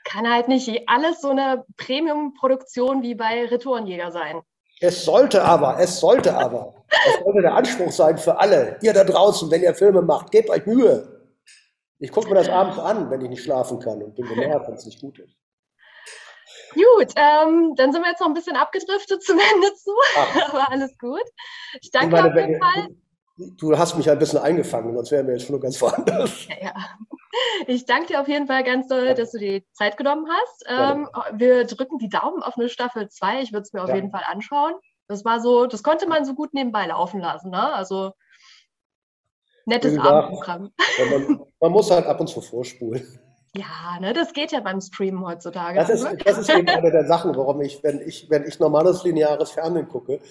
Kann halt nicht alles so eine Premium-Produktion wie bei Retourenjäger sein. Es sollte aber, es sollte aber. Es sollte der Anspruch sein für alle. Ihr da draußen, wenn ihr Filme macht, gebt euch Mühe. Ich gucke mir das abends an, wenn ich nicht schlafen kann und bin genervt, wenn es nicht gut ist. Gut, ähm, dann sind wir jetzt noch ein bisschen abgedriftet zum Ende zu, aber alles gut. Ich danke meine, auf jeden Fall. Du hast mich ein bisschen eingefangen, sonst wären wir jetzt schon ganz woanders. Ja, ja. Ich danke dir auf jeden Fall ganz doll, dass du die Zeit genommen hast. Ähm, wir drücken die Daumen auf eine Staffel 2. Ich würde es mir auf ja. jeden Fall anschauen. Das war so, das konnte man so gut nebenbei laufen lassen. Ne? Also nettes Abendprogramm. Man, man muss halt ab und zu vorspulen. Ja, ne, das geht ja beim Streamen heutzutage. Das ist, das ist eben eine der Sachen, warum ich, wenn ich, wenn ich normales lineares Fernsehen gucke,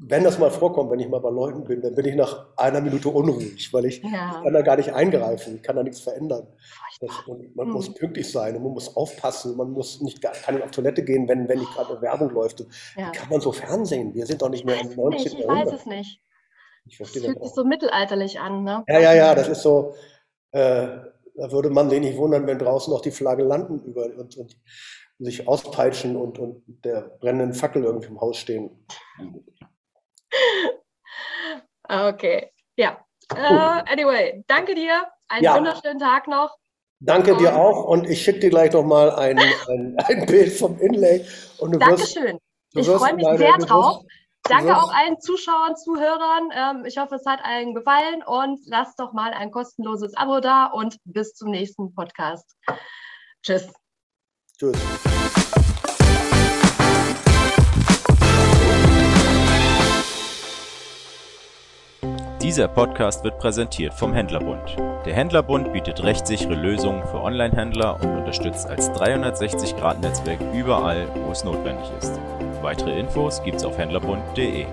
wenn das mal vorkommt, wenn ich mal bei Leuten bin, dann bin ich nach einer Minute unruhig, weil ich, ja. ich kann da gar nicht eingreifen, ich kann da nichts verändern. Das, man hm. muss pünktlich sein und man muss aufpassen, man muss nicht kann nicht auf Toilette gehen, wenn, wenn nicht gerade Werbung läuft. Ja. Wie kann man so Fernsehen? Wir sind doch nicht mehr im 19. Ich weiß es nicht. Ich verstehe das fühlt sich so mittelalterlich an, ne? Ja, ja, ja, das ist so, äh, da würde man sich nicht wundern, wenn draußen noch die Flagge landen über und, und sich auspeitschen und, und der brennenden Fackel irgendwie im Haus stehen. Okay, ja. Uh, anyway, danke dir. Einen ja. wunderschönen Tag noch. Danke und dir auch und ich schicke dir gleich nochmal ein, ein, ein Bild vom Inlay. Und du Dankeschön. Wirst, du ich freue mich sehr drauf. Danke auch allen Zuschauern, Zuhörern. Ähm, ich hoffe, es hat allen gefallen und lasst doch mal ein kostenloses Abo da und bis zum nächsten Podcast. Tschüss. Tschüss. Dieser Podcast wird präsentiert vom Händlerbund. Der Händlerbund bietet rechtssichere Lösungen für Online-Händler und unterstützt als 360-Grad-Netzwerk überall, wo es notwendig ist. Weitere Infos gibt's auf händlerbund.de.